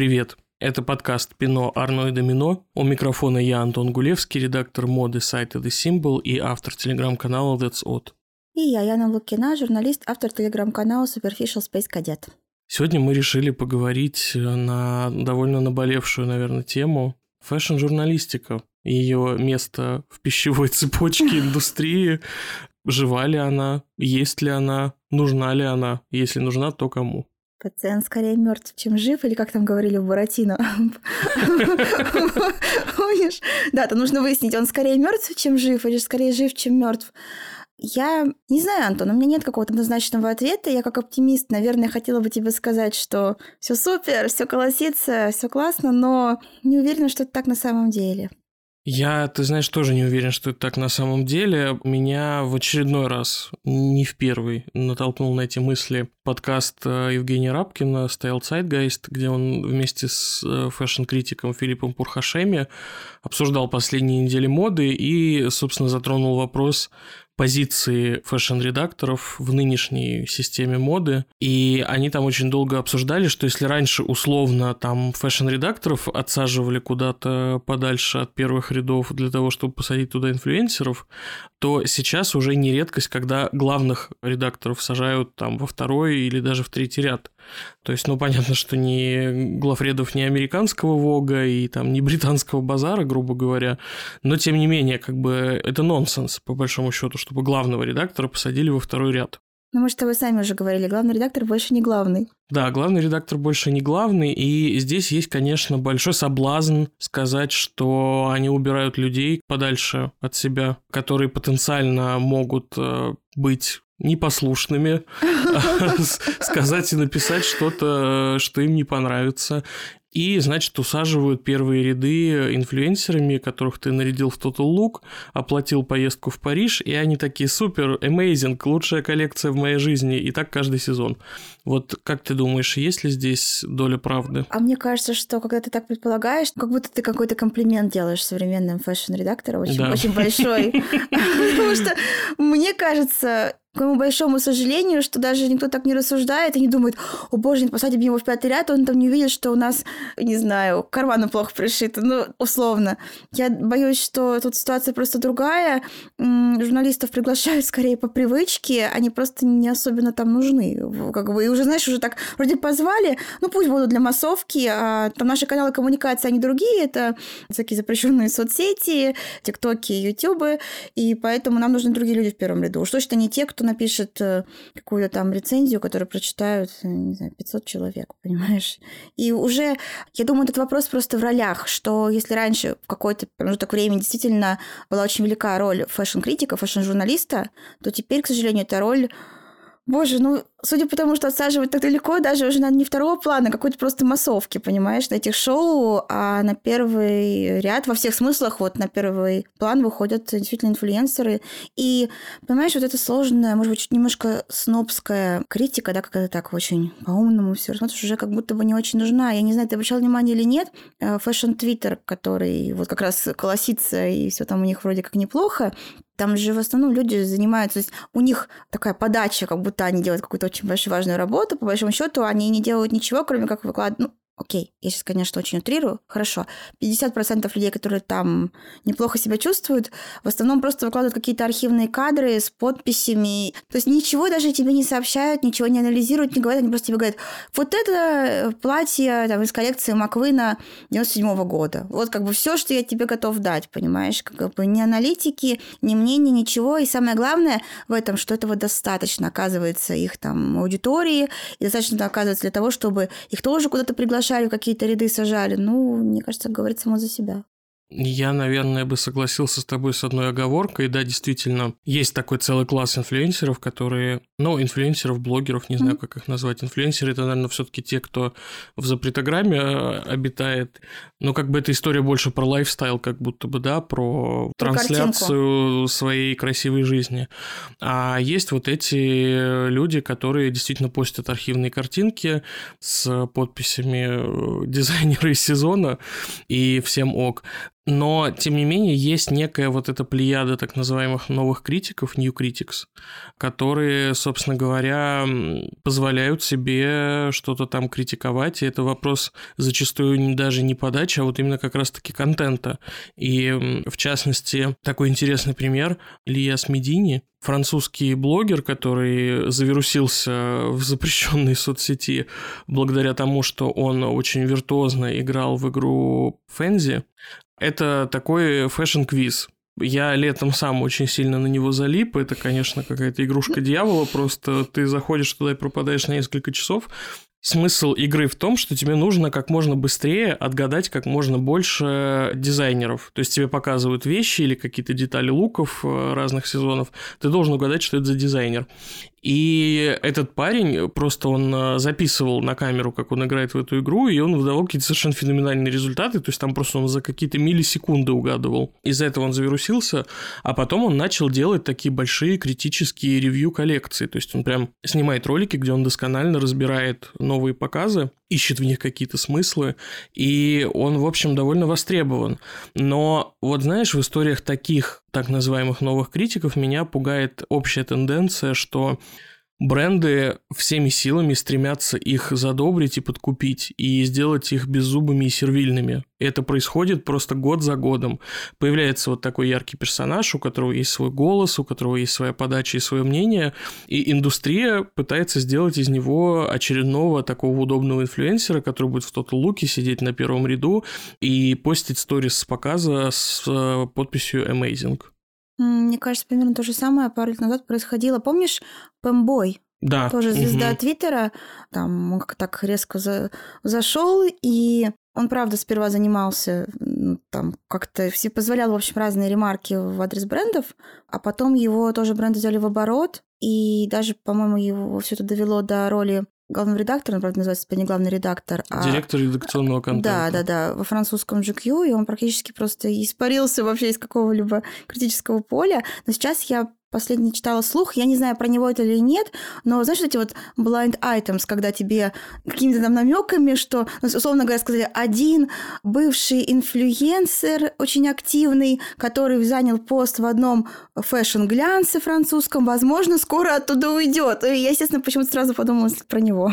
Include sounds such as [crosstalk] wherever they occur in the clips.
Привет! Это подкаст «Пино, Арно и Домино». У микрофона я, Антон Гулевский, редактор моды сайта The Symbol и автор телеграм-канала That's Odd. И я, Яна Лукина, журналист, автор телеграм-канала Superficial Space Cadet. Сегодня мы решили поговорить на довольно наболевшую, наверное, тему фэшн-журналистика. Ее место в пищевой [laughs] цепочке индустрии. Жива ли она? Есть ли она? Нужна ли она? Если нужна, то кому? Пациент скорее мертв, чем жив, или как там говорили в Буратино. Помнишь? Да, то нужно выяснить, он скорее мертв, чем жив, или скорее жив, чем мертв. Я не знаю, Антон, у меня нет какого-то однозначного ответа. Я как оптимист, наверное, хотела бы тебе сказать, что все супер, все колосится, все классно, но не уверена, что это так на самом деле. Я, ты знаешь, тоже не уверен, что это так на самом деле. Меня в очередной раз, не в первый, натолкнул на эти мысли подкаст э, Евгения Рабкина «Стоял Zeitgeist», где он вместе с э, фэшн-критиком Филиппом Пурхашеми обсуждал последние недели моды и, собственно, затронул вопрос позиции фэшн-редакторов в нынешней системе моды. И они там очень долго обсуждали, что если раньше условно там фэшн-редакторов отсаживали куда-то подальше от первых рядов для того, чтобы посадить туда инфлюенсеров, то сейчас уже не редкость, когда главных редакторов сажают там во второй или даже в третий ряд. То есть, ну, понятно, что не главредов не американского Вога и там не британского базара, грубо говоря, но тем не менее, как бы это нонсенс, по большому счету, чтобы главного редактора посадили во второй ряд. Ну, мы же вы сами уже говорили, главный редактор больше не главный. Да, главный редактор больше не главный, и здесь есть, конечно, большой соблазн сказать, что они убирают людей подальше от себя, которые потенциально могут э, быть непослушными, [laughs] сказать и написать что-то, что им не понравится. И, значит, усаживают первые ряды инфлюенсерами, которых ты нарядил в Total Look, оплатил поездку в Париж, и они такие супер, amazing, лучшая коллекция в моей жизни, и так каждый сезон. Вот как ты думаешь, есть ли здесь доля правды? А мне кажется, что когда ты так предполагаешь, как будто ты какой-то комплимент делаешь современным фэшн-редакторам, очень, да. очень большой. [laughs] Потому что мне кажется, к моему большому сожалению, что даже никто так не рассуждает и не думает, о боже, не посадим его в пятый ряд, он там не увидит, что у нас, не знаю, карманы плохо пришиты, ну, условно. Я боюсь, что тут ситуация просто другая. Журналистов приглашают скорее по привычке, они просто не особенно там нужны. Как бы, и уже, знаешь, уже так вроде позвали, ну, пусть будут для массовки, а там наши каналы коммуникации, они другие, это всякие запрещенные соцсети, тиктоки, ютубы, и поэтому нам нужны другие люди в первом ряду. Уж точно не те, кто кто напишет э, какую-то там рецензию, которую прочитают, э, не знаю, 500 человек, понимаешь? И уже, я думаю, этот вопрос просто в ролях, что если раньше в какой-то промежуток времени действительно была очень велика роль фэшн-критика, фэшн-журналиста, то теперь, к сожалению, эта роль Боже, ну, судя по тому, что отсаживать так далеко, даже уже на не второго плана, а какой-то просто массовки, понимаешь, на этих шоу, а на первый ряд, во всех смыслах, вот на первый план выходят действительно инфлюенсеры. И, понимаешь, вот эта сложная, может быть, чуть немножко снобская критика, да, когда так очень по-умному все смотришь, уже как будто бы не очень нужна. Я не знаю, ты обращал внимание или нет, э, фэшн-твиттер, который вот как раз колосится, и все там у них вроде как неплохо, там же в основном люди занимаются, то есть у них такая подача, как будто они делают какую-то очень большую важную работу, по большому счету они не делают ничего, кроме как выкладывать, ну, окей, я сейчас, конечно, очень утрирую, хорошо, 50% людей, которые там неплохо себя чувствуют, в основном просто выкладывают какие-то архивные кадры с подписями, то есть ничего даже тебе не сообщают, ничего не анализируют, не говорят, они просто тебе говорят, вот это платье там, из коллекции Маквина 97 -го года, вот как бы все, что я тебе готов дать, понимаешь, как бы ни аналитики, ни мнения, ничего, и самое главное в этом, что этого достаточно, оказывается, их там аудитории, и достаточно оказывается для того, чтобы их тоже куда-то приглашать, шарю какие-то ряды сажали. Ну, мне кажется, говорит само за себя. Я, наверное, бы согласился с тобой с одной оговоркой. Да, действительно, есть такой целый класс инфлюенсеров, которые... Ну, инфлюенсеров, блогеров, не знаю, как их назвать. Инфлюенсеры – это, наверное, все таки те, кто в запретограмме э, обитает. Но как бы эта история больше про лайфстайл, как будто бы, да, про, про трансляцию картинку. своей красивой жизни. А есть вот эти люди, которые действительно постят архивные картинки с подписями э, дизайнера из сезона, и всем ок. Но, тем не менее, есть некая вот эта плеяда так называемых новых критиков, new critics, которые, собственно говоря, позволяют себе что-то там критиковать. И это вопрос зачастую даже не подачи, а вот именно как раз-таки контента. И, в частности, такой интересный пример Илья Смедини, французский блогер, который завирусился в запрещенной соцсети благодаря тому, что он очень виртуозно играл в игру Fanzy. Это такой фэшн-квиз. Я летом сам очень сильно на него залип. Это, конечно, какая-то игрушка дьявола. Просто ты заходишь туда и пропадаешь на несколько часов. Смысл игры в том, что тебе нужно как можно быстрее отгадать как можно больше дизайнеров. То есть тебе показывают вещи или какие-то детали луков э, разных сезонов. Ты должен угадать, что это за дизайнер. И этот парень, просто он э, записывал на камеру, как он играет в эту игру, и он выдавал какие-то совершенно феноменальные результаты, то есть там просто он за какие-то миллисекунды угадывал. Из-за этого он завирусился, а потом он начал делать такие большие критические ревью коллекции, то есть он прям снимает ролики, где он досконально разбирает новые показы, ищет в них какие-то смыслы, и он, в общем, довольно востребован. Но вот знаешь, в историях таких так называемых новых критиков меня пугает общая тенденция, что бренды всеми силами стремятся их задобрить и подкупить, и сделать их беззубыми и сервильными. Это происходит просто год за годом. Появляется вот такой яркий персонаж, у которого есть свой голос, у которого есть своя подача и свое мнение, и индустрия пытается сделать из него очередного такого удобного инфлюенсера, который будет в тот луке сидеть на первом ряду и постить сторис с показа с э, подписью «Amazing». Мне кажется, примерно то же самое пару лет назад происходило. Помнишь Пэмбой? Да. Тоже звезда угу. Твиттера. Там он как так резко за... зашел, и он, правда, сперва занимался, там, как-то все позволял, в общем, разные ремарки в адрес брендов, а потом его тоже бренды взяли в оборот, и даже, по-моему, его все это довело до роли главного редактора, он, правда, называется теперь не главный редактор, а... Директор редакционного контента. Да, да, да, во французском GQ, и он практически просто испарился вообще из какого-либо критического поля. Но сейчас я последний читала слух, я не знаю, про него это или нет, но знаешь, эти вот blind items, когда тебе какими-то там намеками, что, ну, условно говоря, сказали, один бывший инфлюенсер, очень активный, который занял пост в одном фэшн-глянце французском, возможно, скоро оттуда уйдет. И я, естественно, почему-то сразу подумала про него.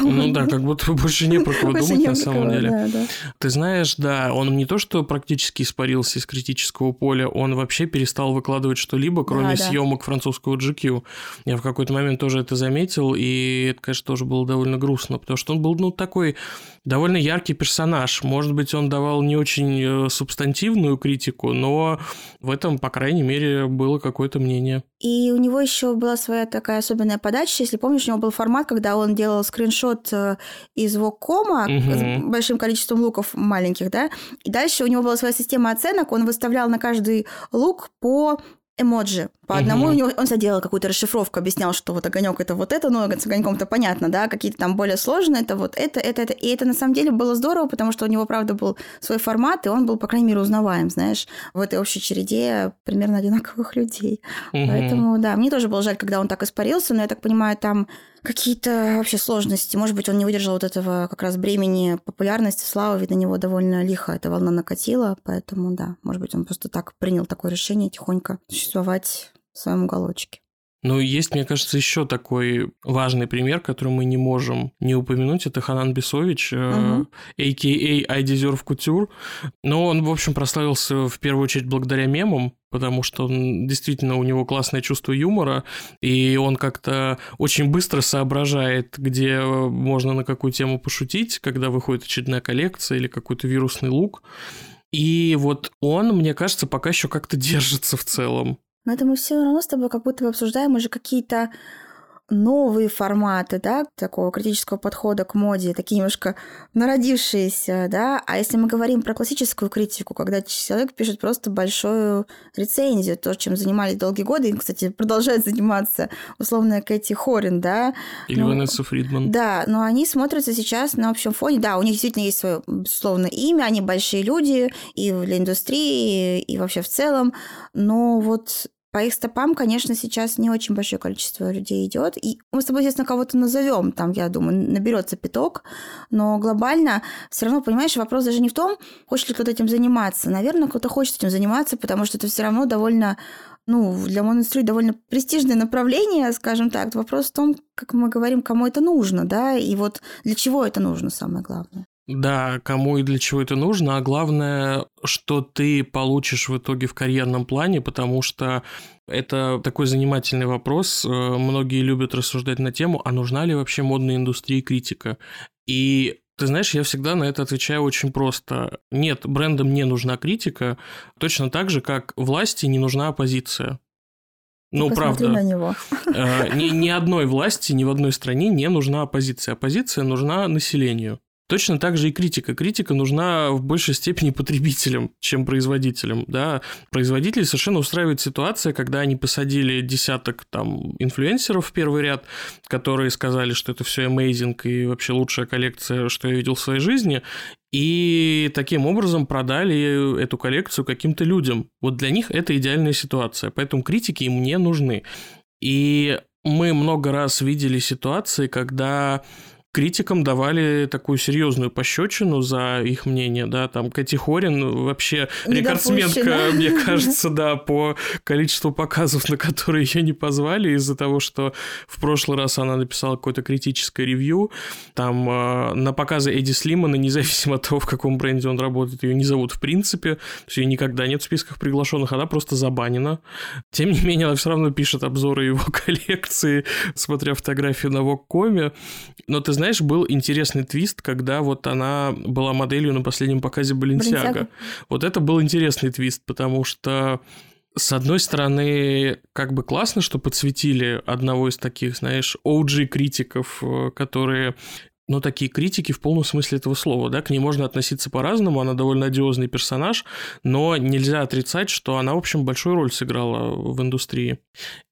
Ну да, как будто больше не про кого думать на самом деле. Ты знаешь, да, он не то, что практически испарился из критического поля, он вообще перестал выкладывать что-либо, кроме да, да съемок французского GQ. Я в какой-то момент тоже это заметил, и это, конечно, тоже было довольно грустно, потому что он был, ну, такой довольно яркий персонаж. Может быть, он давал не очень э, субстантивную критику, но в этом, по крайней мере, было какое-то мнение. И у него еще была своя такая особенная подача. Если помнишь, у него был формат, когда он делал скриншот э, из воккома угу. с большим количеством луков маленьких, да, и дальше у него была своя система оценок, он выставлял на каждый лук по эмоджи. По одному угу. у него он заделал какую-то расшифровку, объяснял, что вот огонек это вот это, но с огоньком-то понятно, да, какие-то там более сложные, это вот это, это, это. И это на самом деле было здорово, потому что у него, правда, был свой формат, и он был, по крайней мере, узнаваем, знаешь, в этой общей череде примерно одинаковых людей. Угу. Поэтому, да, мне тоже было жаль, когда он так испарился, но я так понимаю, там какие-то вообще сложности. Может быть, он не выдержал вот этого как раз бремени популярности, славы, ведь на него довольно лихо эта волна накатила, поэтому, да, может быть, он просто так принял такое решение тихонько существовать в своем уголочке. Ну, есть, мне кажется, еще такой важный пример, который мы не можем не упомянуть. Это Ханан Бесович, uh-huh. a.k.a. I Deserve Couture. Но он, в общем, прославился в первую очередь благодаря мемам, потому что он, действительно у него классное чувство юмора, и он как-то очень быстро соображает, где можно на какую тему пошутить, когда выходит очередная коллекция или какой-то вирусный лук. И вот он, мне кажется, пока еще как-то держится в целом. Но это мы все равно с тобой как будто бы обсуждаем уже какие-то новые форматы, да, такого критического подхода к моде, такие немножко народившиеся, да. А если мы говорим про классическую критику, когда человек пишет просто большую рецензию, то, чем занимались долгие годы, и, кстати, продолжает заниматься условно Кэти Хорин, да. Или ну, Ванесса Фридман. Да, но они смотрятся сейчас на общем фоне. Да, у них действительно есть свое, безусловно, имя, они большие люди и для индустрии, и вообще в целом, но вот по их стопам, конечно, сейчас не очень большое количество людей идет. И мы с тобой, естественно, кого-то назовем, там, я думаю, наберется пяток, но глобально все равно, понимаешь, вопрос даже не в том, хочет ли кто-то этим заниматься. Наверное, кто-то хочет этим заниматься, потому что это все равно довольно ну, для моноиндустрии довольно престижное направление, скажем так. Вопрос в том, как мы говорим, кому это нужно, да, и вот для чего это нужно, самое главное. Да, кому и для чего это нужно, а главное, что ты получишь в итоге в карьерном плане, потому что это такой занимательный вопрос. Э, многие любят рассуждать на тему, а нужна ли вообще модной индустрии критика. И ты знаешь, я всегда на это отвечаю очень просто. Нет, брендам не нужна критика, точно так же, как власти не нужна оппозиция. Ну, правда. на него. Э, ни, ни одной власти, ни в одной стране не нужна оппозиция. Оппозиция нужна населению. Точно так же и критика. Критика нужна в большей степени потребителям, чем производителям. Да? Производители совершенно устраивает ситуация, когда они посадили десяток там инфлюенсеров в первый ряд, которые сказали, что это все amazing и вообще лучшая коллекция, что я видел в своей жизни, и таким образом продали эту коллекцию каким-то людям. Вот для них это идеальная ситуация, поэтому критики им не нужны. И мы много раз видели ситуации, когда критикам давали такую серьезную пощечину за их мнение, да, там Кэти Хорин вообще рекордсменка, мне [laughs] кажется, да, по количеству показов, на которые ее не позвали из-за того, что в прошлый раз она написала какое-то критическое ревью, там э, на показы Эдди Слимана, независимо от того, в каком бренде он работает, ее не зовут в принципе, то есть ее никогда нет в списках приглашенных, она просто забанена. Тем не менее, она все равно пишет обзоры его [laughs] коллекции, смотря фотографию на Воккоме, но ты знаешь, знаешь, был интересный твист, когда вот она была моделью на последнем показе Баленсиага. Вот это был интересный твист, потому что с одной стороны, как бы классно, что подсветили одного из таких, знаешь, OG-критиков, э, которые ну, такие критики в полном смысле этого слова, да, к ней можно относиться по-разному, она довольно одиозный персонаж, но нельзя отрицать, что она, в общем, большую роль сыграла в индустрии.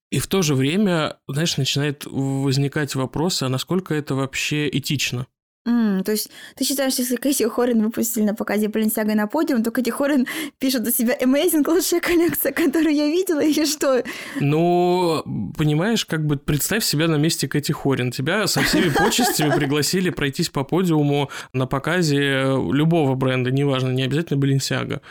И в то же время, знаешь, начинает возникать вопрос, а насколько это вообще этично? Mm, то есть ты считаешь, если Кэти Хорин выпустили на показе Balenciaga на подиум, то Кэти Хорин пишет у себя Amazing, лучшая коллекция, которую я видела, и что? Ну, понимаешь, как бы представь себя на месте Кэти Хорин. Тебя со всеми почестями пригласили пройтись по подиуму на показе любого бренда, неважно, не обязательно Balenciaga.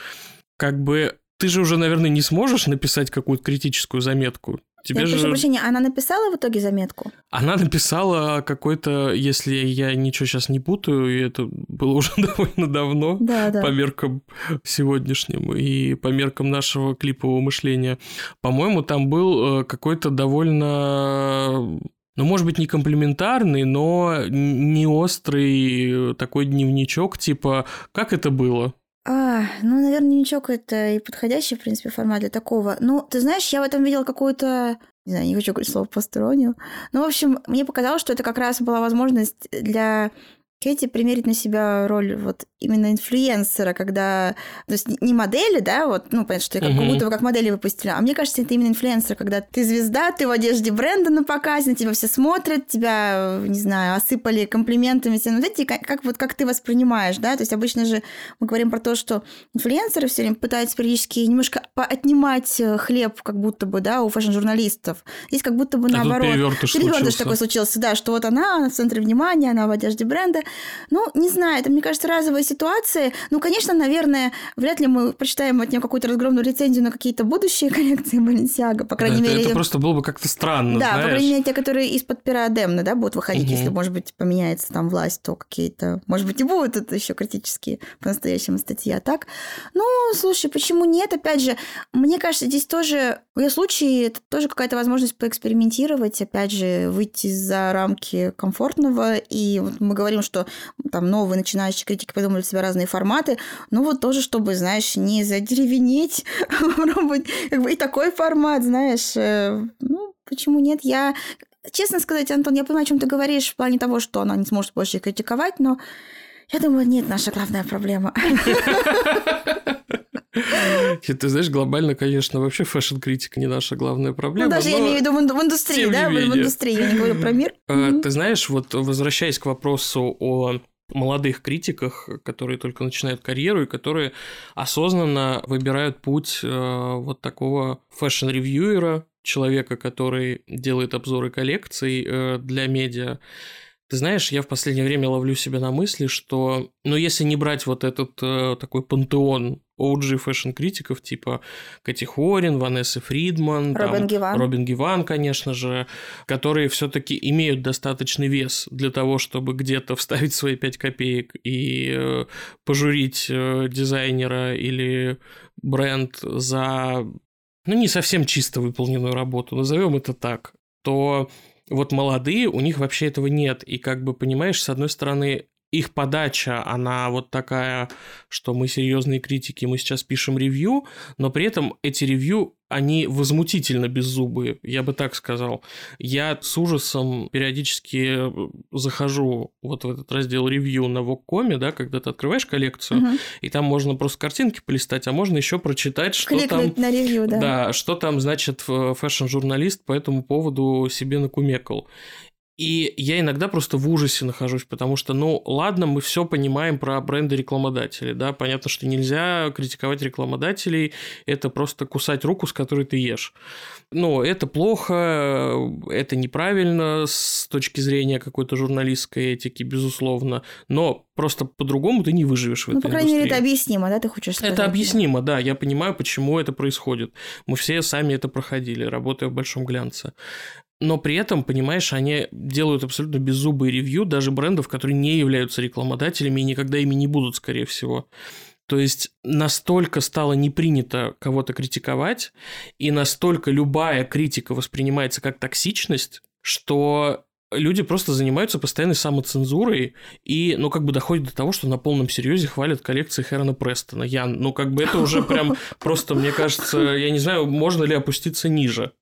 Как бы ты же уже, наверное, не сможешь написать какую-то критическую заметку. Тебе я же... прошу прощения, она написала в итоге заметку? Она написала какой-то, если я ничего сейчас не путаю, и это было уже [laughs] довольно давно, да, да. по меркам сегодняшним и по меркам нашего клипового мышления. По-моему, там был э, какой-то довольно ну, может быть, не комплиментарный, но не острый такой дневничок, типа, как это было? А, ну, наверное, дневничок это и подходящий, в принципе, формат для такого. Ну, ты знаешь, я в этом видела какую-то не знаю, не хочу говорить слово постороннюю. Ну, в общем, мне показалось, что это как раз была возможность для Кэти примерить на себя роль вот именно инфлюенсера, когда... То есть не модели, да, вот, ну, понятно, что я как, uh-huh. будто бы как модели выпустили, а мне кажется, это именно инфлюенсер, когда ты звезда, ты в одежде бренда на показе, на тебя все смотрят, тебя, не знаю, осыпали комплиментами, все, ну, эти, как, как, вот как ты воспринимаешь, да, то есть обычно же мы говорим про то, что инфлюенсеры все время пытаются периодически немножко отнимать э, хлеб, как будто бы, да, у фэшн-журналистов. Здесь как будто бы а наоборот. Перевертыш, перевертыш такой случился, да, что вот она, она в центре внимания, она в одежде бренда, ну, не знаю, это, мне кажется, разовые ситуации. Ну, конечно, наверное, вряд ли мы прочитаем от нее какую-то разгромную рецензию на какие-то будущие [laughs] коллекции Баленсиага, по крайней да, мере. Это, просто было бы как-то странно, Да, знаешь? по крайней мере, те, которые из-под пера Демна, да, будут выходить, угу. если, может быть, поменяется там власть, то какие-то, может быть, и будут это еще критические по-настоящему статьи. А так, ну, слушай, почему нет? Опять же, мне кажется, здесь тоже, в ее случае, это тоже какая-то возможность поэкспериментировать, опять же, выйти за рамки комфортного. И вот мы говорим, что там новые начинающие критики придумали себя разные форматы. Ну вот тоже, чтобы, знаешь, не задеревенеть, [laughs] попробовать как бы и такой формат, знаешь. Э, ну, почему нет? Я Честно сказать, Антон, я понимаю, о чем ты говоришь в плане того, что она не сможет больше критиковать, но я думаю, нет, наша главная проблема. [laughs] Ты знаешь, глобально, конечно, вообще фэшн-критика не наша главная проблема. Ну, даже я имею в виду в индустрии, да, в индустрии, я не говорю про мир. Э, ты знаешь, вот возвращаясь к вопросу о молодых критиках, которые только начинают карьеру и которые осознанно выбирают путь э, вот такого fashion-ревьюера, человека, который делает обзоры коллекций э, для медиа. Ты знаешь, я в последнее время ловлю себя на мысли, что, ну, если не брать вот этот э, такой пантеон OG фэшн-критиков, типа Кэти Хорн, Ванессы Фридман, Робин там, Гиван. Робин Гиван, конечно же, которые все таки имеют достаточный вес для того, чтобы где-то вставить свои 5 копеек и э, пожурить э, дизайнера или бренд за, ну, не совсем чисто выполненную работу, назовем это так, то вот молодые, у них вообще этого нет. И как бы, понимаешь, с одной стороны, их подача, она вот такая, что мы серьезные критики, мы сейчас пишем ревью, но при этом эти ревью, они возмутительно беззубые, я бы так сказал. Я с ужасом периодически э, захожу вот в этот раздел ревью на Vogue.com, да, когда ты открываешь коллекцию, угу. и там можно просто картинки полистать, а можно еще прочитать, что Кликнуть там... на ревью, да. Да, что там, значит, фэшн-журналист по этому поводу себе накумекал. И я иногда просто в ужасе нахожусь, потому что, ну, ладно, мы все понимаем про бренды рекламодателей, да, понятно, что нельзя критиковать рекламодателей, это просто кусать руку, с которой ты ешь. Ну, это плохо, это неправильно с точки зрения какой-то журналистской этики, безусловно, но просто по-другому ты не выживешь в ну, этой Ну, по крайней индустрии. мере, это объяснимо, да, ты хочешь сказать? Это объяснимо, да, я понимаю, почему это происходит. Мы все сами это проходили, работая в большом глянце но при этом, понимаешь, они делают абсолютно беззубые ревью даже брендов, которые не являются рекламодателями и никогда ими не будут, скорее всего. То есть настолько стало не принято кого-то критиковать, и настолько любая критика воспринимается как токсичность, что люди просто занимаются постоянной самоцензурой и, ну, как бы доходит до того, что на полном серьезе хвалят коллекции Хэрона Престона. Ян, ну, как бы это уже прям просто, мне кажется, я не знаю, можно ли опуститься ниже.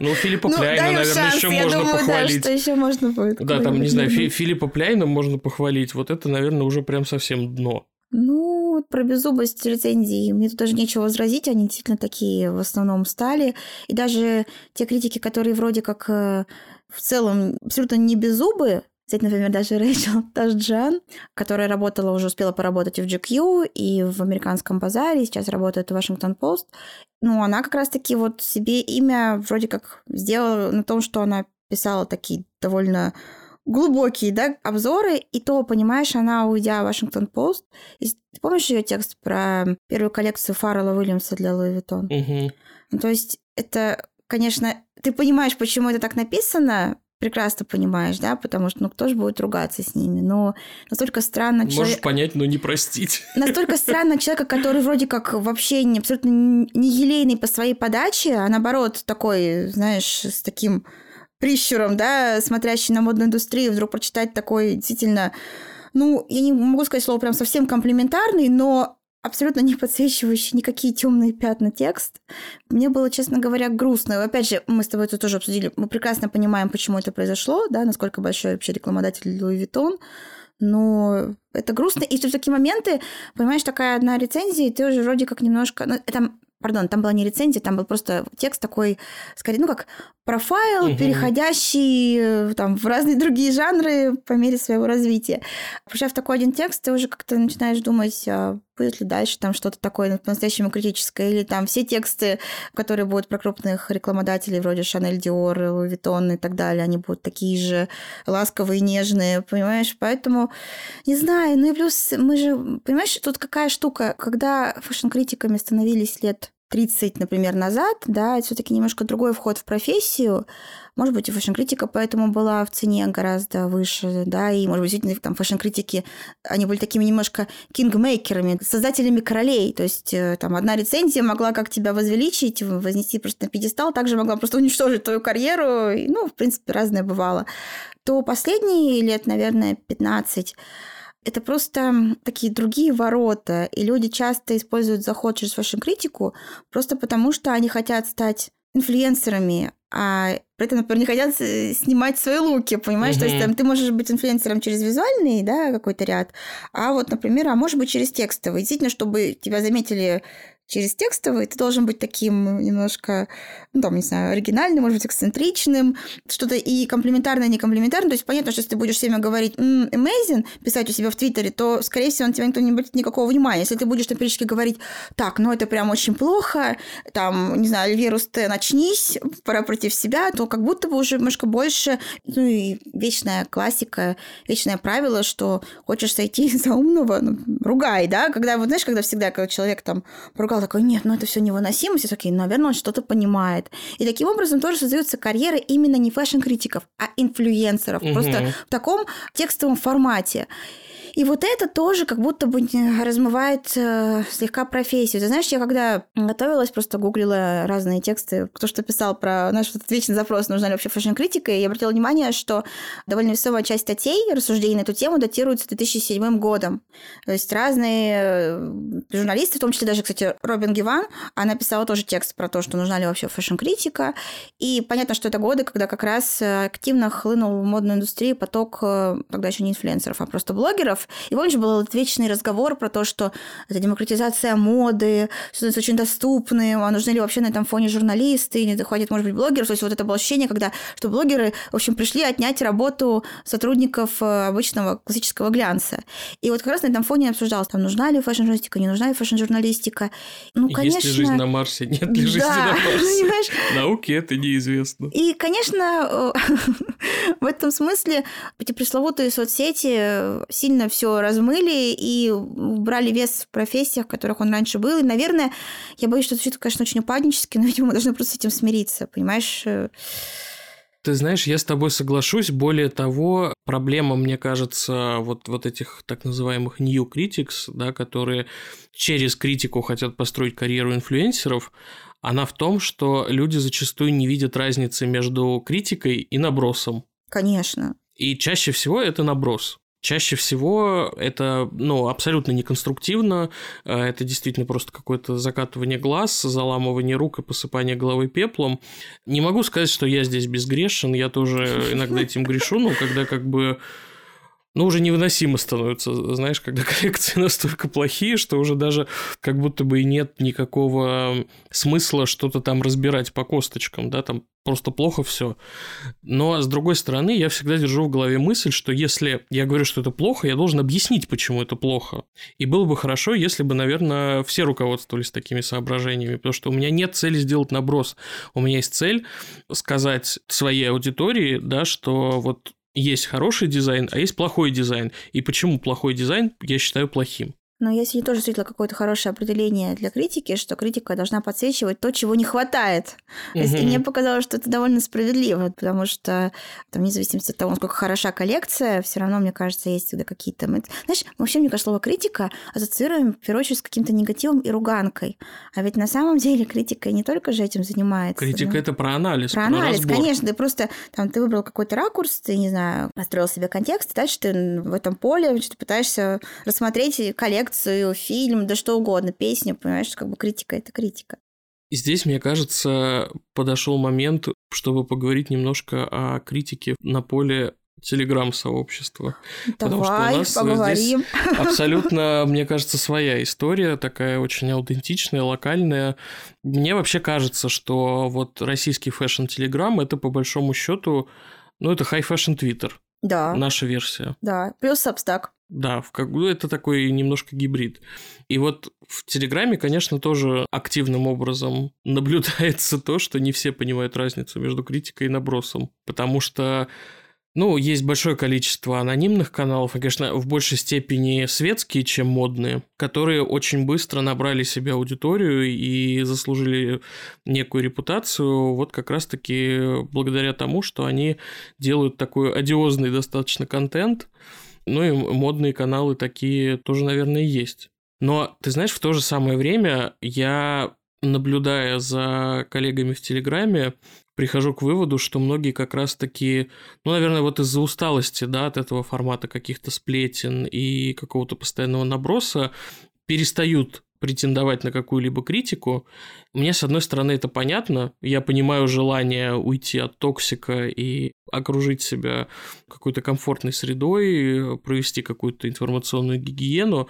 Ну, Филиппа ну, Пляйна, наверное, еще можно думаю, похвалить. Да, что еще можно будет. Да, там, не знаю, Фи- Филиппа Пляйна можно похвалить. Вот это, наверное, уже прям совсем дно. Ну, про беззубость рецензий мне тут даже нечего возразить, они действительно такие в основном стали. И даже те критики, которые вроде как э, в целом абсолютно не беззубые, Взять, например, даже [laughs] Рэйчел Ташджан, которая работала, уже успела поработать и в GQ, и в американском базаре, сейчас работает в Вашингтон Пост. Ну, она как раз-таки вот себе имя вроде как сделала на том, что она писала такие довольно глубокие, да, обзоры, и то, понимаешь, она, уйдя в Вашингтон Пост, ты помнишь ее текст про первую коллекцию Фаррелла Уильямса для Луи Виттон? Угу. Ну, то есть это, конечно, ты понимаешь, почему это так написано, прекрасно понимаешь, да, потому что, ну, кто же будет ругаться с ними? Но настолько странно... Можешь человек... понять, но не простить. [laughs] Настолько странно человека, который вроде как вообще не, абсолютно не елейный по своей подаче, а наоборот такой, знаешь, с таким прищуром, да, смотрящий на модную индустрию, вдруг прочитать такой действительно, ну, я не могу сказать слово прям совсем комплиментарный, но абсолютно не подсвечивающий никакие темные пятна текст. Мне было, честно говоря, грустно. Опять же, мы с тобой это тоже обсудили. Мы прекрасно понимаем, почему это произошло, да, насколько большой вообще рекламодатель Луи Виттон. Но это грустно. И в такие моменты, понимаешь, такая одна рецензия, и ты уже вроде как немножко... Ну, это Пардон, там была не рецензия, там был просто текст такой, скорее, ну как профайл, угу. переходящий э, там в разные другие жанры по мере своего развития. Прочитав такой один текст, ты уже как-то начинаешь думать, а будет ли дальше там что-то такое по-настоящему критическое, или там все тексты, которые будут про крупных рекламодателей, вроде Шанель Диор, Луи Виттон и так далее, они будут такие же ласковые, нежные, понимаешь? Поэтому, не знаю, ну и плюс мы же, понимаешь, тут какая штука, когда фэшн-критиками становились лет 30, например, назад, да, это все-таки немножко другой вход в профессию. Может быть, и фэшн-критика поэтому была в цене гораздо выше, да, и, может быть, действительно, там фэшн-критики, они были такими немножко кингмейкерами, создателями королей. То есть, э, там, одна рецензия могла как тебя возвеличить, вознести просто на пьедестал, также могла просто уничтожить твою карьеру, и, ну, в принципе, разное бывало. То последние лет, наверное, 15 это просто такие другие ворота, и люди часто используют заход через фэшн-критику просто потому, что они хотят стать инфлюенсерами, а при этом, например, не хотят э, снимать свои луки, понимаешь? Mm-hmm. То есть там, ты можешь быть инфлюенсером через визуальный, да, какой-то ряд, а вот, например, а может быть через текстовый. Действительно, чтобы тебя заметили через текстовый, ты должен быть таким немножко, ну, там, не знаю, оригинальным, может быть, эксцентричным, что-то и комплиментарное, и не комплиментарное. То есть понятно, что если ты будешь всеми говорить mm, amazing, писать у себя в Твиттере, то, скорее всего, на тебя никто не обратит никакого внимания. Если ты будешь периодически говорить, так, ну, это прям очень плохо, там, не знаю, вирус, ты начнись, пора против себя, то как будто бы уже немножко больше, ну, и вечная классика, вечное правило, что хочешь сойти [laughs] за умного, ну, ругай, да, когда, вот знаешь, когда всегда, когда человек там поругал, такой, нет, ну это все невыносимо, все такие, наверное, он что-то понимает. И таким образом тоже создаются карьеры именно не фэшн-критиков, а инфлюенсеров, угу. просто в таком текстовом формате. И вот это тоже как будто бы размывает э, слегка профессию. Ты знаешь, я когда готовилась, просто гуглила разные тексты, кто что писал про наш этот вечный запрос, нужна ли вообще фэшн-критика, и я обратила внимание, что довольно весомая часть статей, рассуждений на эту тему датируется 2007 годом. То есть разные э, журналисты, в том числе даже, кстати, Робин Гиван, она писала тоже текст про то, что нужна ли вообще фэшн-критика. И понятно, что это годы, когда как раз активно хлынул в модную индустрию поток э, тогда еще не инфлюенсеров, а просто блогеров, и помнишь, был этот вечный разговор про то, что это демократизация моды, становится очень доступным, а нужны ли вообще на этом фоне журналисты, не доходит, может быть, блогеров. То есть вот это было ощущение, когда что блогеры, в общем, пришли отнять работу сотрудников э, обычного классического глянца. И вот как раз на этом фоне обсуждалось, там, нужна ли фэшн-журналистика, не нужна ли фэшн-журналистика. Ну, конечно... Есть ли жизнь на Марсе, нет ли жизни да, на [laughs] Марсе? Науке это неизвестно. И, конечно, [laughs] в этом смысле эти пресловутые соцсети сильно все размыли и убрали вес в профессиях, в которых он раньше был. И, наверное, я боюсь, что это звучит, конечно, очень упаднически, [laughs] но, видимо, мы должны просто с этим смириться, понимаешь? Ты знаешь, я с тобой соглашусь. Более того, проблема, мне кажется, вот, вот этих так называемых new critics, да, которые через критику хотят построить карьеру инфлюенсеров, она в том, что люди зачастую не видят разницы между критикой и набросом. Конечно. И чаще всего это наброс. Чаще всего это ну, абсолютно неконструктивно, э, это действительно просто какое-то закатывание глаз, заламывание рук и посыпание головы пеплом. Не могу сказать, что я здесь безгрешен, я тоже иногда этим грешу, но когда как бы ну, уже невыносимо становится, знаешь, когда [laughs] коллекции настолько плохие, что уже даже как будто бы и нет никакого смысла что-то там разбирать по косточкам, да, там просто плохо все. Но, с другой стороны, я всегда держу в голове мысль, что если я говорю, что это плохо, я должен объяснить, почему это плохо. И было бы хорошо, если бы, наверное, все руководствовались такими соображениями, потому что у меня нет цели сделать наброс. У меня есть цель сказать своей аудитории, да, что вот есть хороший дизайн, а есть плохой дизайн. И почему плохой дизайн я считаю плохим? Но я сегодня тоже встретила какое-то хорошее определение для критики, что критика должна подсвечивать то, чего не хватает. То есть, и мне показалось, что это довольно справедливо, потому что там, вне зависимости от того, насколько хороша коллекция, все равно, мне кажется, есть всегда какие-то... Знаешь, вообще, мне кажется, слово критика ассоциируем, в первую очередь, с каким-то негативом и руганкой. А ведь на самом деле критика не только же этим занимается. Критика да? это про анализ. Про, про анализ, разбор. конечно. Ты просто там ты выбрал какой-то ракурс, ты, не знаю, построил себе контекст, и дальше ты в этом поле что пытаешься рассмотреть коллекцию лекцию, фильм, да что угодно, песню, понимаешь, как бы критика – это критика. И здесь, мне кажется, подошел момент, чтобы поговорить немножко о критике на поле телеграм-сообщества. Давай, Потому что у нас поговорим. здесь абсолютно, [laughs] мне кажется, своя история, такая очень аутентичная, локальная. Мне вообще кажется, что вот российский фэшн-телеграм – это по большому счету, ну, это хай-фэшн твиттер. Да. Наша версия. Да, плюс Substack. Да, в как... Это такой немножко гибрид. И вот в Телеграме, конечно, тоже активным образом [laughs] наблюдается то, что не все понимают разницу между критикой и набросом. Потому что ну, есть большое количество анонимных каналов, и, конечно, в большей степени светские, чем модные, которые очень быстро набрали себе аудиторию и заслужили некую репутацию, вот как раз-таки благодаря тому, что они делают такой одиозный достаточно контент, ну и модные каналы такие тоже, наверное, есть. Но, ты знаешь, в то же самое время я, наблюдая за коллегами в Телеграме, прихожу к выводу, что многие как раз-таки, ну, наверное, вот из-за усталости, да, от этого формата каких-то сплетен и какого-то постоянного наброса перестают претендовать на какую-либо критику. Мне, с одной стороны, это понятно. Я понимаю желание уйти от токсика и окружить себя какой-то комфортной средой, провести какую-то информационную гигиену,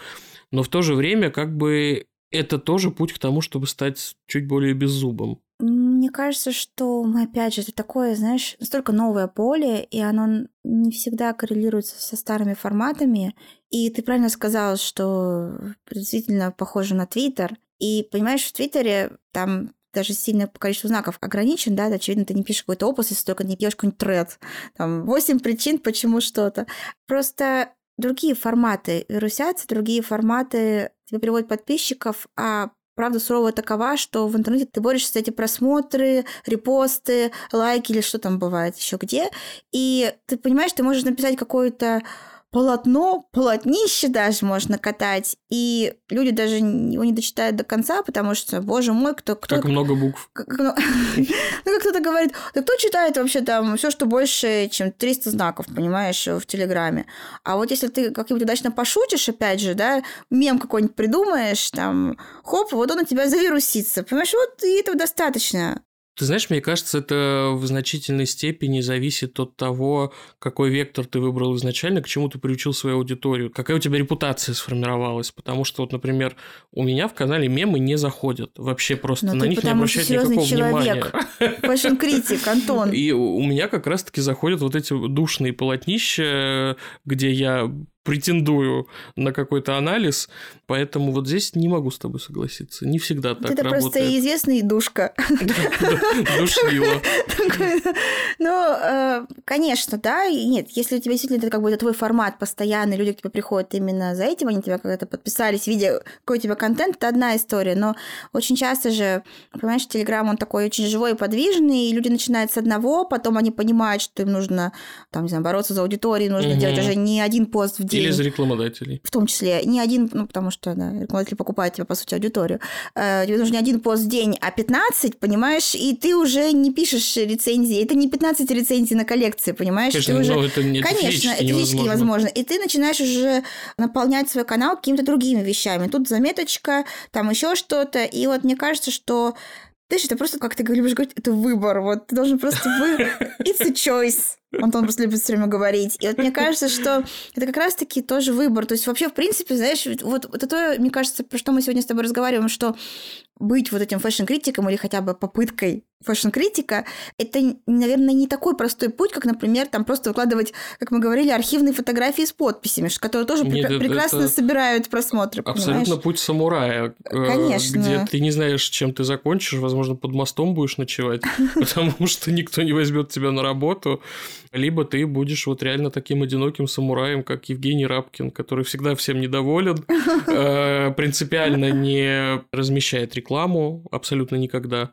но в то же время как бы это тоже путь к тому, чтобы стать чуть более беззубым. Мне кажется, что мы, опять же, это такое, знаешь, настолько новое поле, и оно не всегда коррелируется со старыми форматами. И ты правильно сказал, что действительно похоже на Твиттер. И, понимаешь, в Твиттере там даже сильное количество знаков ограничен, да, очевидно, ты не пишешь какой-то опус, если только не пьешь какой-нибудь тред. Там восемь причин, почему что-то. Просто другие форматы вирусятся, другие форматы тебе приводят подписчиков, а правда суровая такова, что в интернете ты борешься за эти просмотры, репосты, лайки или что там бывает еще где. И ты понимаешь, ты можешь написать какой-то полотно, полотнище даже можно катать, и люди даже его не дочитают до конца, потому что, боже мой, кто... кто как много букв. Как, [laughs] ну, как кто-то говорит, да кто читает вообще там все, что больше, чем 300 знаков, понимаешь, в Телеграме. А вот если ты как-нибудь удачно пошутишь, опять же, да, мем какой-нибудь придумаешь, там, хоп, вот он у тебя завирусится, понимаешь, вот и этого достаточно. Ты знаешь, мне кажется, это в значительной степени зависит от того, какой вектор ты выбрал изначально, к чему ты приучил свою аудиторию, какая у тебя репутация сформировалась. Потому что, вот, например, у меня в канале мемы не заходят. Вообще просто Но на них не обращают никакого человек. внимания. [laughs] Фэшн-критик, Антон. И у меня как раз-таки заходят вот эти душные полотнища, где я претендую на какой-то анализ, поэтому вот здесь не могу с тобой согласиться. Не всегда так Это работает. просто известный душка. [laughs] Душнило. [laughs] Ну, э, конечно, да. И нет, если у тебя действительно это как бы твой формат постоянный, люди к тебе приходят именно за этим, они тебя когда-то подписались, видя, какой у тебя контент, это одна история. Но очень часто же, понимаешь, Телеграм, он такой очень живой и подвижный, и люди начинают с одного, потом они понимают, что им нужно, там, не знаю, бороться за аудиторию, нужно делать уже не один пост в день. Или за рекламодателей. В том числе. Не один, ну, потому что да, рекламодатели покупают тебе, по сути, аудиторию. Э, тебе нужно не один пост в день, а 15, понимаешь? И ты уже не пишешь рецензии. Это не 15 рецензий на коллекции, понимаешь? Конечно, ты уже... но это не Конечно, это физически невозможно. И ты начинаешь уже наполнять свой канал какими-то другими вещами. Тут заметочка, там еще что-то. И вот мне кажется, что знаешь, это просто, как ты любишь говорить, это выбор. Вот ты должен просто вы... [laughs] It's a choice. Антон просто любит все время говорить. И вот мне кажется, что это как раз-таки тоже выбор. То есть вообще, в принципе, знаешь, вот, это то, мне кажется, про что мы сегодня с тобой разговариваем, что быть вот этим фэшн-критиком или хотя бы попыткой фэшн-критика, это, наверное, не такой простой путь, как, например, там просто выкладывать, как мы говорили, архивные фотографии с подписями, которые тоже Нет, пр- прекрасно собирают просмотры. Абсолютно понимаешь? путь самурая. Э, Конечно. Где ты не знаешь, чем ты закончишь, возможно, под мостом будешь ночевать, [laughs] потому что никто не возьмет тебя на работу, либо ты будешь вот реально таким одиноким самураем, как Евгений Рабкин, который всегда всем недоволен, [laughs] э, принципиально не размещает рекламу абсолютно никогда,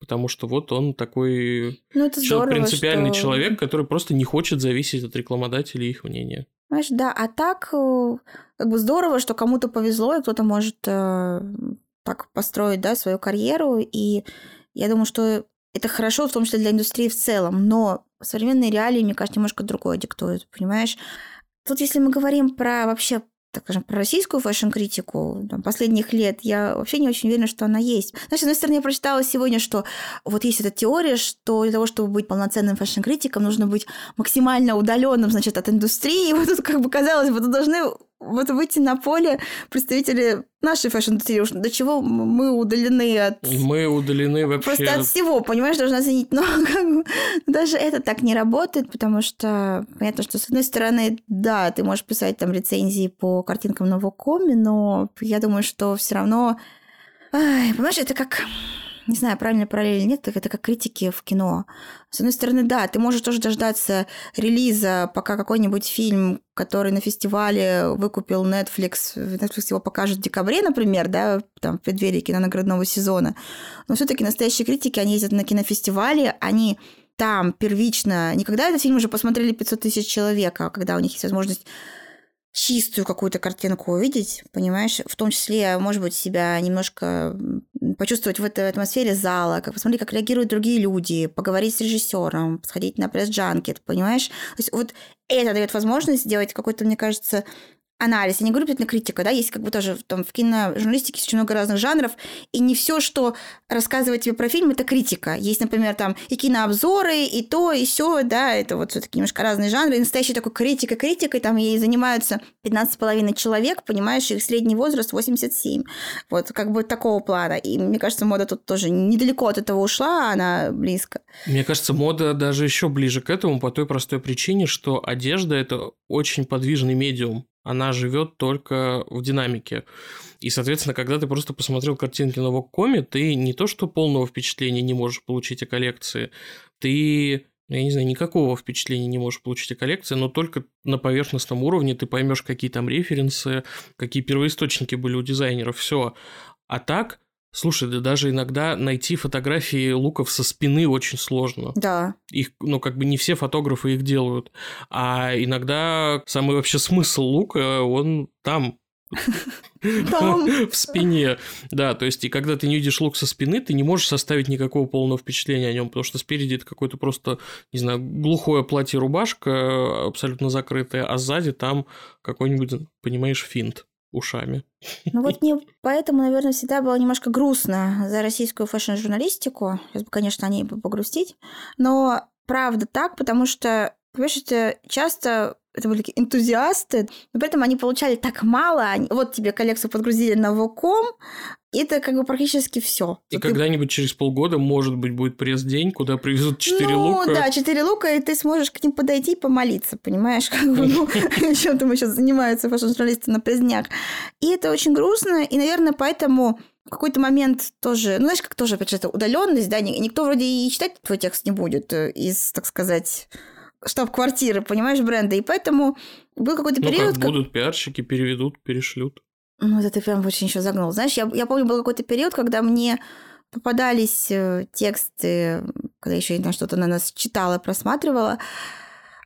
потому что вот он такой ну, это здорово, принципиальный что... человек, который просто не хочет зависеть от рекламодателей и их мнения. Знаешь, да, а так э, как бы здорово, что кому-то повезло, и кто-то может э, так построить, да, свою карьеру, и я думаю, что это хорошо, в том числе для индустрии в целом, но современные реалии, мне кажется, немножко другое диктуют, понимаешь? Тут, если мы говорим про вообще так скажем, про российскую фэшн-критику последних лет, я вообще не очень уверена, что она есть. Знаешь, с одной стороны, я прочитала сегодня, что вот есть эта теория, что для того, чтобы быть полноценным фэшн-критиком, нужно быть максимально удаленным, значит, от индустрии. И вот тут, как бы казалось бы, тут должны вот выйти на поле представители нашей фэшн-индустрии, до чего мы удалены от... Мы удалены вообще... Просто от всего, понимаешь, должна оценить. [laughs] Но как бы, даже это так не работает, потому что понятно, что с одной стороны, да, ты можешь писать там рецензии по картинкам на Vogue.com, но я думаю, что все равно... Ай, понимаешь, это как не знаю, правильно параллель или нет, это как критики в кино. С одной стороны, да, ты можешь тоже дождаться релиза, пока какой-нибудь фильм, который на фестивале выкупил Netflix, Netflix его покажет в декабре, например, да, там, в преддверии кинонаградного сезона. Но все таки настоящие критики, они ездят на кинофестивале, они там первично, не когда этот фильм уже посмотрели 500 тысяч человек, а когда у них есть возможность чистую какую-то картинку увидеть, понимаешь, в том числе, может быть, себя немножко почувствовать в этой атмосфере зала, как посмотреть, как реагируют другие люди, поговорить с режиссером, сходить на пресс-джанкет, понимаешь? То есть вот это дает возможность сделать какой-то, мне кажется, анализ, я не говорю обязательно критика, да, есть как бы тоже там в киножурналистике очень много разных жанров, и не все, что рассказывает тебе про фильм, это критика. Есть, например, там и кинообзоры, и то, и все, да, это вот все-таки немножко разные жанры. И настоящий такой критика, критикой, там ей занимаются 15,5 человек, понимаешь, их средний возраст 87. Вот как бы такого плана. И мне кажется, мода тут тоже недалеко от этого ушла, а она близко. Мне кажется, мода даже еще ближе к этому по той простой причине, что одежда это очень подвижный медиум она живет только в динамике. И, соответственно, когда ты просто посмотрел картинки на Воккоме, ты не то что полного впечатления не можешь получить о коллекции, ты я не знаю, никакого впечатления не можешь получить о коллекции, но только на поверхностном уровне ты поймешь, какие там референсы, какие первоисточники были у дизайнеров, все. А так, Слушай, да даже иногда найти фотографии луков со спины очень сложно. Да. Их, ну, как бы не все фотографы их делают. А иногда самый вообще смысл лука, он там, [laughs] в спине. Да, то есть, и когда ты не видишь лук со спины, ты не можешь составить никакого полного впечатления о нем, потому что спереди это какое-то просто, не знаю, глухое платье-рубашка, абсолютно закрытое, а сзади там какой-нибудь, понимаешь, финт ушами. Ну вот [laughs] мне поэтому, наверное, всегда было немножко грустно за российскую фэшн-журналистику. Сейчас бы, конечно, о ней погрустить. Но правда так, потому что, понимаешь, это часто это были энтузиасты, но при этом они получали так мало. Вот тебе коллекцию подгрузили на Воком, и это как бы практически все. И вот когда-нибудь ты... через полгода, может быть, будет пресс-день, куда привезут четыре ну, лука. Ну да, четыре лука, и ты сможешь к ним подойти и помолиться, понимаешь? [laughs] Как бы, ну, чем там сейчас занимаются фэшн-журналисты на прездняк. И это очень грустно, и, наверное, поэтому в какой-то момент тоже, ну, знаешь, как тоже, опять же, это удаленность, да, никто вроде и читать твой текст не будет э, из, так сказать, штаб-квартиры, понимаешь, бренда. И поэтому был какой-то ну, период... Как будут пиарщики, переведут, перешлют. Ну, это ты прям очень еще загнул. Знаешь, я, я помню, был какой-то период, когда мне попадались э, тексты, когда еще я что-то на нас читала, просматривала,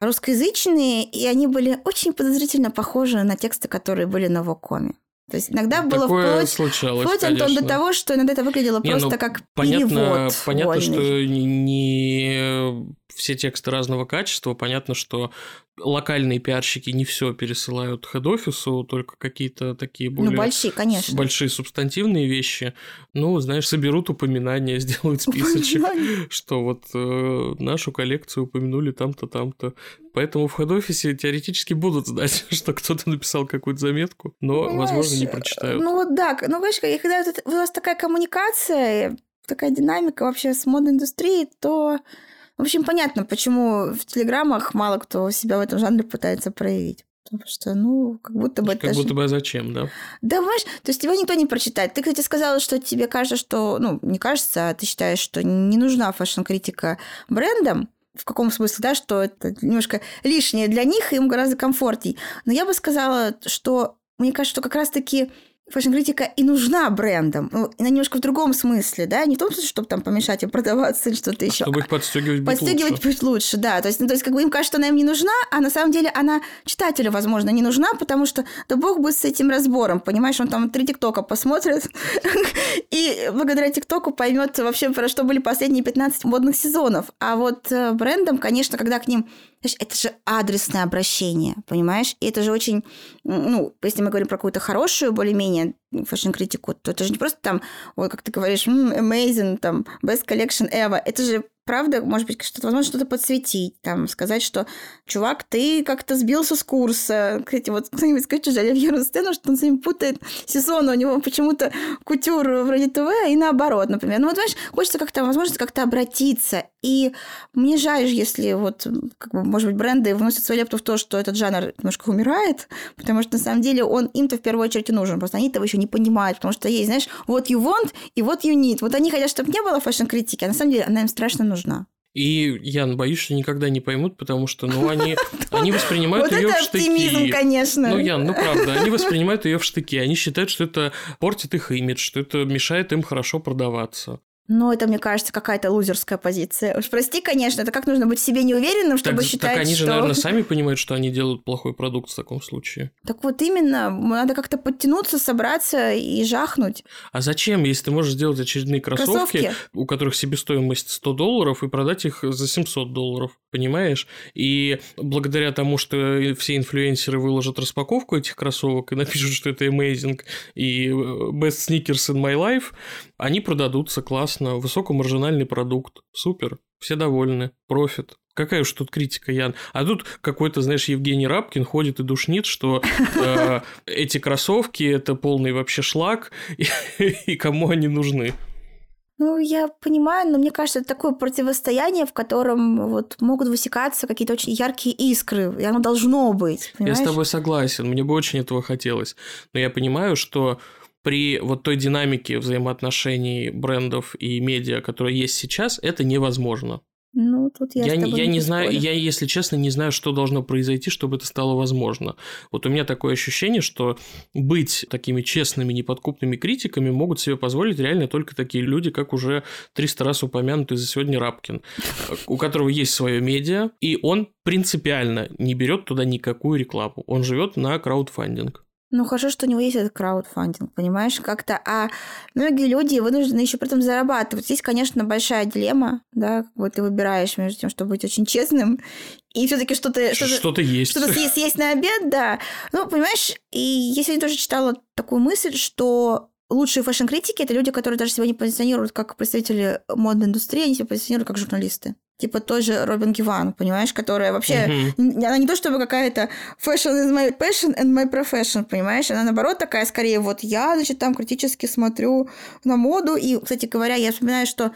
русскоязычные, и они были очень подозрительно похожи на тексты, которые были на Вокоме. То есть иногда ну, было Такое вплоть, случалось, вплоть Антон, до того, что иногда это выглядело не, просто ну, как понятно, перевод Понятно, вольный. что не все тексты разного качества. Понятно, что локальные пиарщики не все пересылают хед-офису, только какие-то такие ну, более... Ну, большие, конечно. Большие субстантивные вещи. Ну, знаешь, соберут упоминания, [laughs] сделают списочек, что вот э, нашу коллекцию упомянули там-то, там-то. Поэтому в хед-офисе теоретически будут знать, [laughs] что кто-то написал какую-то заметку, но, понимаешь, возможно, не прочитают. Ну вот да, ну, понимаешь, когда у вас такая коммуникация, такая динамика вообще с модной индустрией, то в общем, понятно, почему в телеграммах мало кто себя в этом жанре пытается проявить. Потому что, ну, как будто бы... Как будто бы а зачем, да? Да, понимаешь, то есть тебя никто не прочитает. Ты, кстати, сказала, что тебе кажется, что... Ну, не кажется, а ты считаешь, что не нужна фэшн-критика брендам. В каком смысле, да, что это немножко лишнее для них, им гораздо комфортней. Но я бы сказала, что мне кажется, что как раз-таки фэшн-критика и нужна брендам. Ну, немножко в другом смысле, да, не в том смысле, чтобы там помешать им продаваться или что-то еще. Чтобы их подстегивать быть Подстегивать лучше. быть лучше, да. То есть, ну, то есть, как бы им кажется, что она им не нужна, а на самом деле она читателю, возможно, не нужна, потому что, да бог бы с этим разбором, понимаешь, он там три тиктока посмотрит, [laughs] и благодаря тиктоку поймет вообще, про что были последние 15 модных сезонов. А вот э, брендам, конечно, когда к ним знаешь, это же адресное обращение, понимаешь? И это же очень, ну, если мы говорим про какую-то хорошую, более-менее фэшн-критику, то это же не просто там, вот как ты говоришь, amazing, там, best collection ever. Это же правда, может быть, что-то, возможно, что-то подсветить, там, сказать, что, чувак, ты как-то сбился с курса. Кстати, вот кто-нибудь скажет же Оливье Рустеングу, что он с ним путает сезон, у него почему-то кутюр вроде RTW и наоборот, например. Ну, вот, знаешь, хочется как-то, возможно, как-то обратиться. И мне жаль, если вот, как бы, может быть, бренды вносят свою лепту в то, что этот жанр немножко умирает, потому что, на самом деле, он им-то в первую очередь и нужен, просто они этого еще не понимают, потому что есть, знаешь, вот you want и вот you need. Вот они хотят, чтобы не было фэшн-критики, а на самом деле она им страшно нужна. И, Ян, боюсь, что никогда не поймут, потому что, ну, они, [laughs] они воспринимают ее в штыки. оптимизм, конечно. Ну, Ян, ну, правда, они воспринимают ее в штыки. Они считают, что это портит их имидж, что это мешает им хорошо продаваться. Но это, мне кажется, какая-то лузерская позиция. Уж прости, конечно, это как нужно быть в себе неуверенным, чтобы так, считать, Так они что... же, наверное, [laughs] сами понимают, что они делают плохой продукт в таком случае. Так вот именно, надо как-то подтянуться, собраться и жахнуть. А зачем, если ты можешь сделать очередные кроссовки, кроссовки? у которых себестоимость 100 долларов, и продать их за 700 долларов? понимаешь? И благодаря тому, что все инфлюенсеры выложат распаковку этих кроссовок и напишут, что это amazing и э, best sneakers in my life, они продадутся классно, высокомаржинальный продукт, супер, все довольны, профит. Какая уж тут критика, Ян. А тут какой-то, знаешь, Евгений Рабкин ходит и душнит, что э, эти кроссовки это полный вообще шлак, и, [laughs] и кому они нужны. Ну, я понимаю, но мне кажется, это такое противостояние, в котором вот могут высекаться какие-то очень яркие искры, и оно должно быть. Понимаешь? Я с тобой согласен, мне бы очень этого хотелось. Но я понимаю, что при вот той динамике взаимоотношений брендов и медиа, которая есть сейчас, это невозможно. Ну, тут я, я, с тобой я не, не знаю, я, если честно, не знаю, что должно произойти, чтобы это стало возможно. Вот у меня такое ощущение, что быть такими честными, неподкупными критиками могут себе позволить реально только такие люди, как уже 300 раз упомянутый за сегодня Рабкин, у которого есть свое медиа, и он принципиально не берет туда никакую рекламу. Он живет на краудфандинг. Ну, хорошо, что у него есть этот краудфандинг, понимаешь, как-то. А многие люди вынуждены еще при этом зарабатывать. Здесь, конечно, большая дилемма, да, как бы ты выбираешь между тем, чтобы быть очень честным и все-таки что-то что-то что есть. Что-то съесть, есть на обед, да. Ну, понимаешь, и я сегодня тоже читала такую мысль, что лучшие фэшн-критики это люди, которые даже себя не позиционируют как представители модной индустрии, они себя позиционируют как журналисты типа тоже Робин Гиван, понимаешь, которая вообще, uh-huh. она не то чтобы какая-то fashion is my passion and my profession, понимаешь, она наоборот такая скорее вот я, значит, там критически смотрю на моду, и, кстати говоря, я вспоминаю, что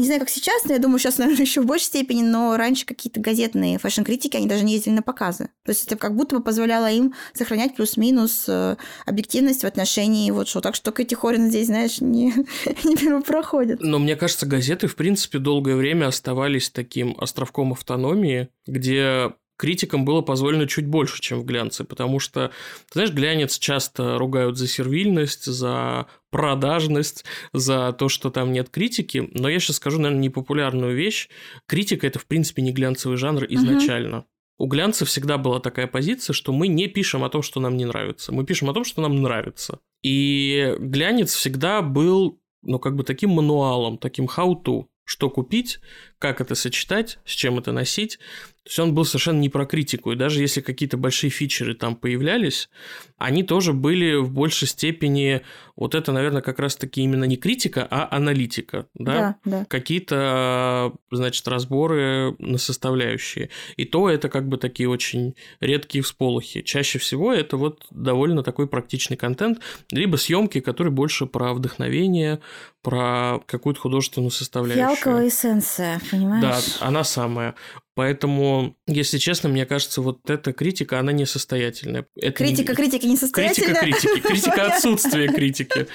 не знаю, как сейчас, но я думаю, сейчас, [laughs] наверное, еще в большей степени, но раньше какие-то газетные фэшн-критики, они даже не ездили на показы. То есть это как будто бы позволяло им сохранять плюс-минус э, объективность в отношении вот что. Так что Кэти Хорин здесь, знаешь, не, [laughs] не первопроходит. Но мне кажется, газеты, в принципе, долгое время оставались таким островком автономии, где критикам было позволено чуть больше, чем в глянце, потому что, ты знаешь, глянец часто ругают за сервильность, за продажность, за то, что там нет критики, но я сейчас скажу, наверное, непопулярную вещь. Критика – это, в принципе, не глянцевый жанр изначально. Угу. У глянца всегда была такая позиция, что мы не пишем о том, что нам не нравится. Мы пишем о том, что нам нравится. И глянец всегда был, ну, как бы таким мануалом, таким how-to что купить, как это сочетать, с чем это носить. То есть он был совершенно не про критику. И даже если какие-то большие фичеры там появлялись, они тоже были в большей степени... Вот это, наверное, как раз-таки именно не критика, а аналитика. Да, да. да. Какие-то, значит, разборы на составляющие. И то это как бы такие очень редкие всполохи. Чаще всего это вот довольно такой практичный контент, либо съемки, которые больше про вдохновение, про какую-то художественную составляющую. Фиалковая эссенция, понимаешь? Да, она самая. Поэтому, если честно, мне кажется, вот эта критика, она несостоятельная. Это критика не... критики несостоятельная? Критика критики, критика [laughs] отсутствия [laughs] критики.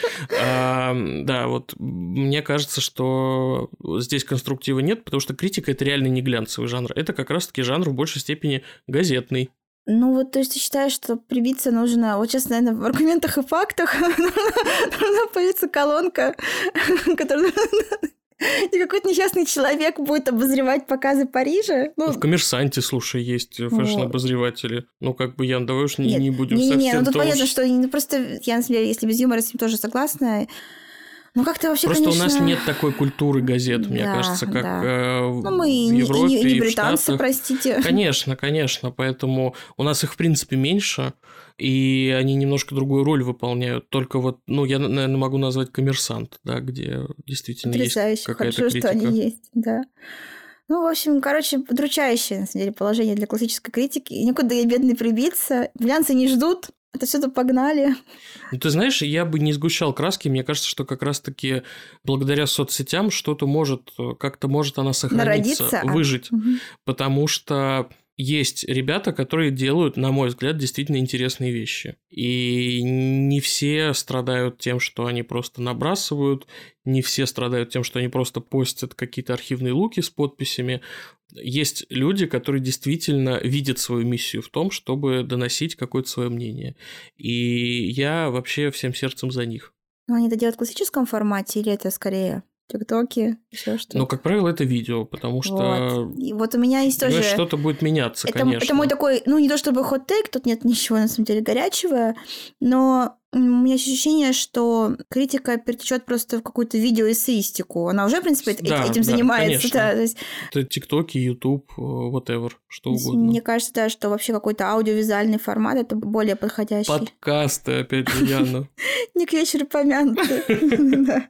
А, да, вот мне кажется, что здесь конструктива нет, потому что критика – это реально не глянцевый жанр. Это как раз-таки жанр в большей степени газетный. Ну вот, то есть ты считаешь, что прибиться нужно, вот сейчас, наверное, в аргументах и фактах [laughs] должна появиться колонка, которая и какой-то несчастный человек будет обозревать показы Парижа. Ну, в «Коммерсанте», слушай, есть фэшн-обозреватели. Ну, как бы, Ян, давай уж не, не будем не, совсем... Не, ну тут понятно, что ну, просто я, на самом деле, если без юмора с ним тоже согласна, ну, как-то вообще, Просто конечно... у нас нет такой культуры газет, мне да, кажется, как да. э, ну, мы в Европе и, не, и не британцы, и простите. Конечно, конечно, поэтому у нас их, в принципе, меньше, и они немножко другую роль выполняют. Только вот, ну, я, наверное, могу назвать «Коммерсант», да, где действительно Потрясающе, есть какая-то хорошо, критика. что они есть, да. Ну, в общем, короче, удручающее, на самом деле, положение для классической критики. И никуда я бедный прибиться. Глянцы не ждут, это все-то погнали. Ну, ты знаешь, я бы не сгущал краски. Мне кажется, что как раз-таки благодаря соцсетям что-то может, как-то может она сохраниться, Народиться? выжить. А. Угу. Потому что есть ребята, которые делают, на мой взгляд, действительно интересные вещи. И не все страдают тем, что они просто набрасывают, не все страдают тем, что они просто постят какие-то архивные луки с подписями. Есть люди, которые действительно видят свою миссию в том, чтобы доносить какое-то свое мнение. И я вообще всем сердцем за них. Но они это делают в классическом формате или это скорее ТикТоки, еще что-то. Ну, как правило, это видео, потому что... Вот, и вот у меня есть тоже... Что-то будет меняться, это, конечно. Это мой такой, ну, не то чтобы хот-тейк, тут нет ничего, на самом деле, горячего, но у меня ощущение, что критика перетечет просто в какую-то видеоэссеистику. Она уже, в принципе, да, этим да, занимается. Конечно. Да, то есть... Это ТикТоки, Ютуб, э, whatever, что угодно. Мне кажется, да, что вообще какой-то аудиовизуальный формат это более подходящий. Подкасты, опять же, Яна. [laughs] Не к вечеру помянуты. [laughs]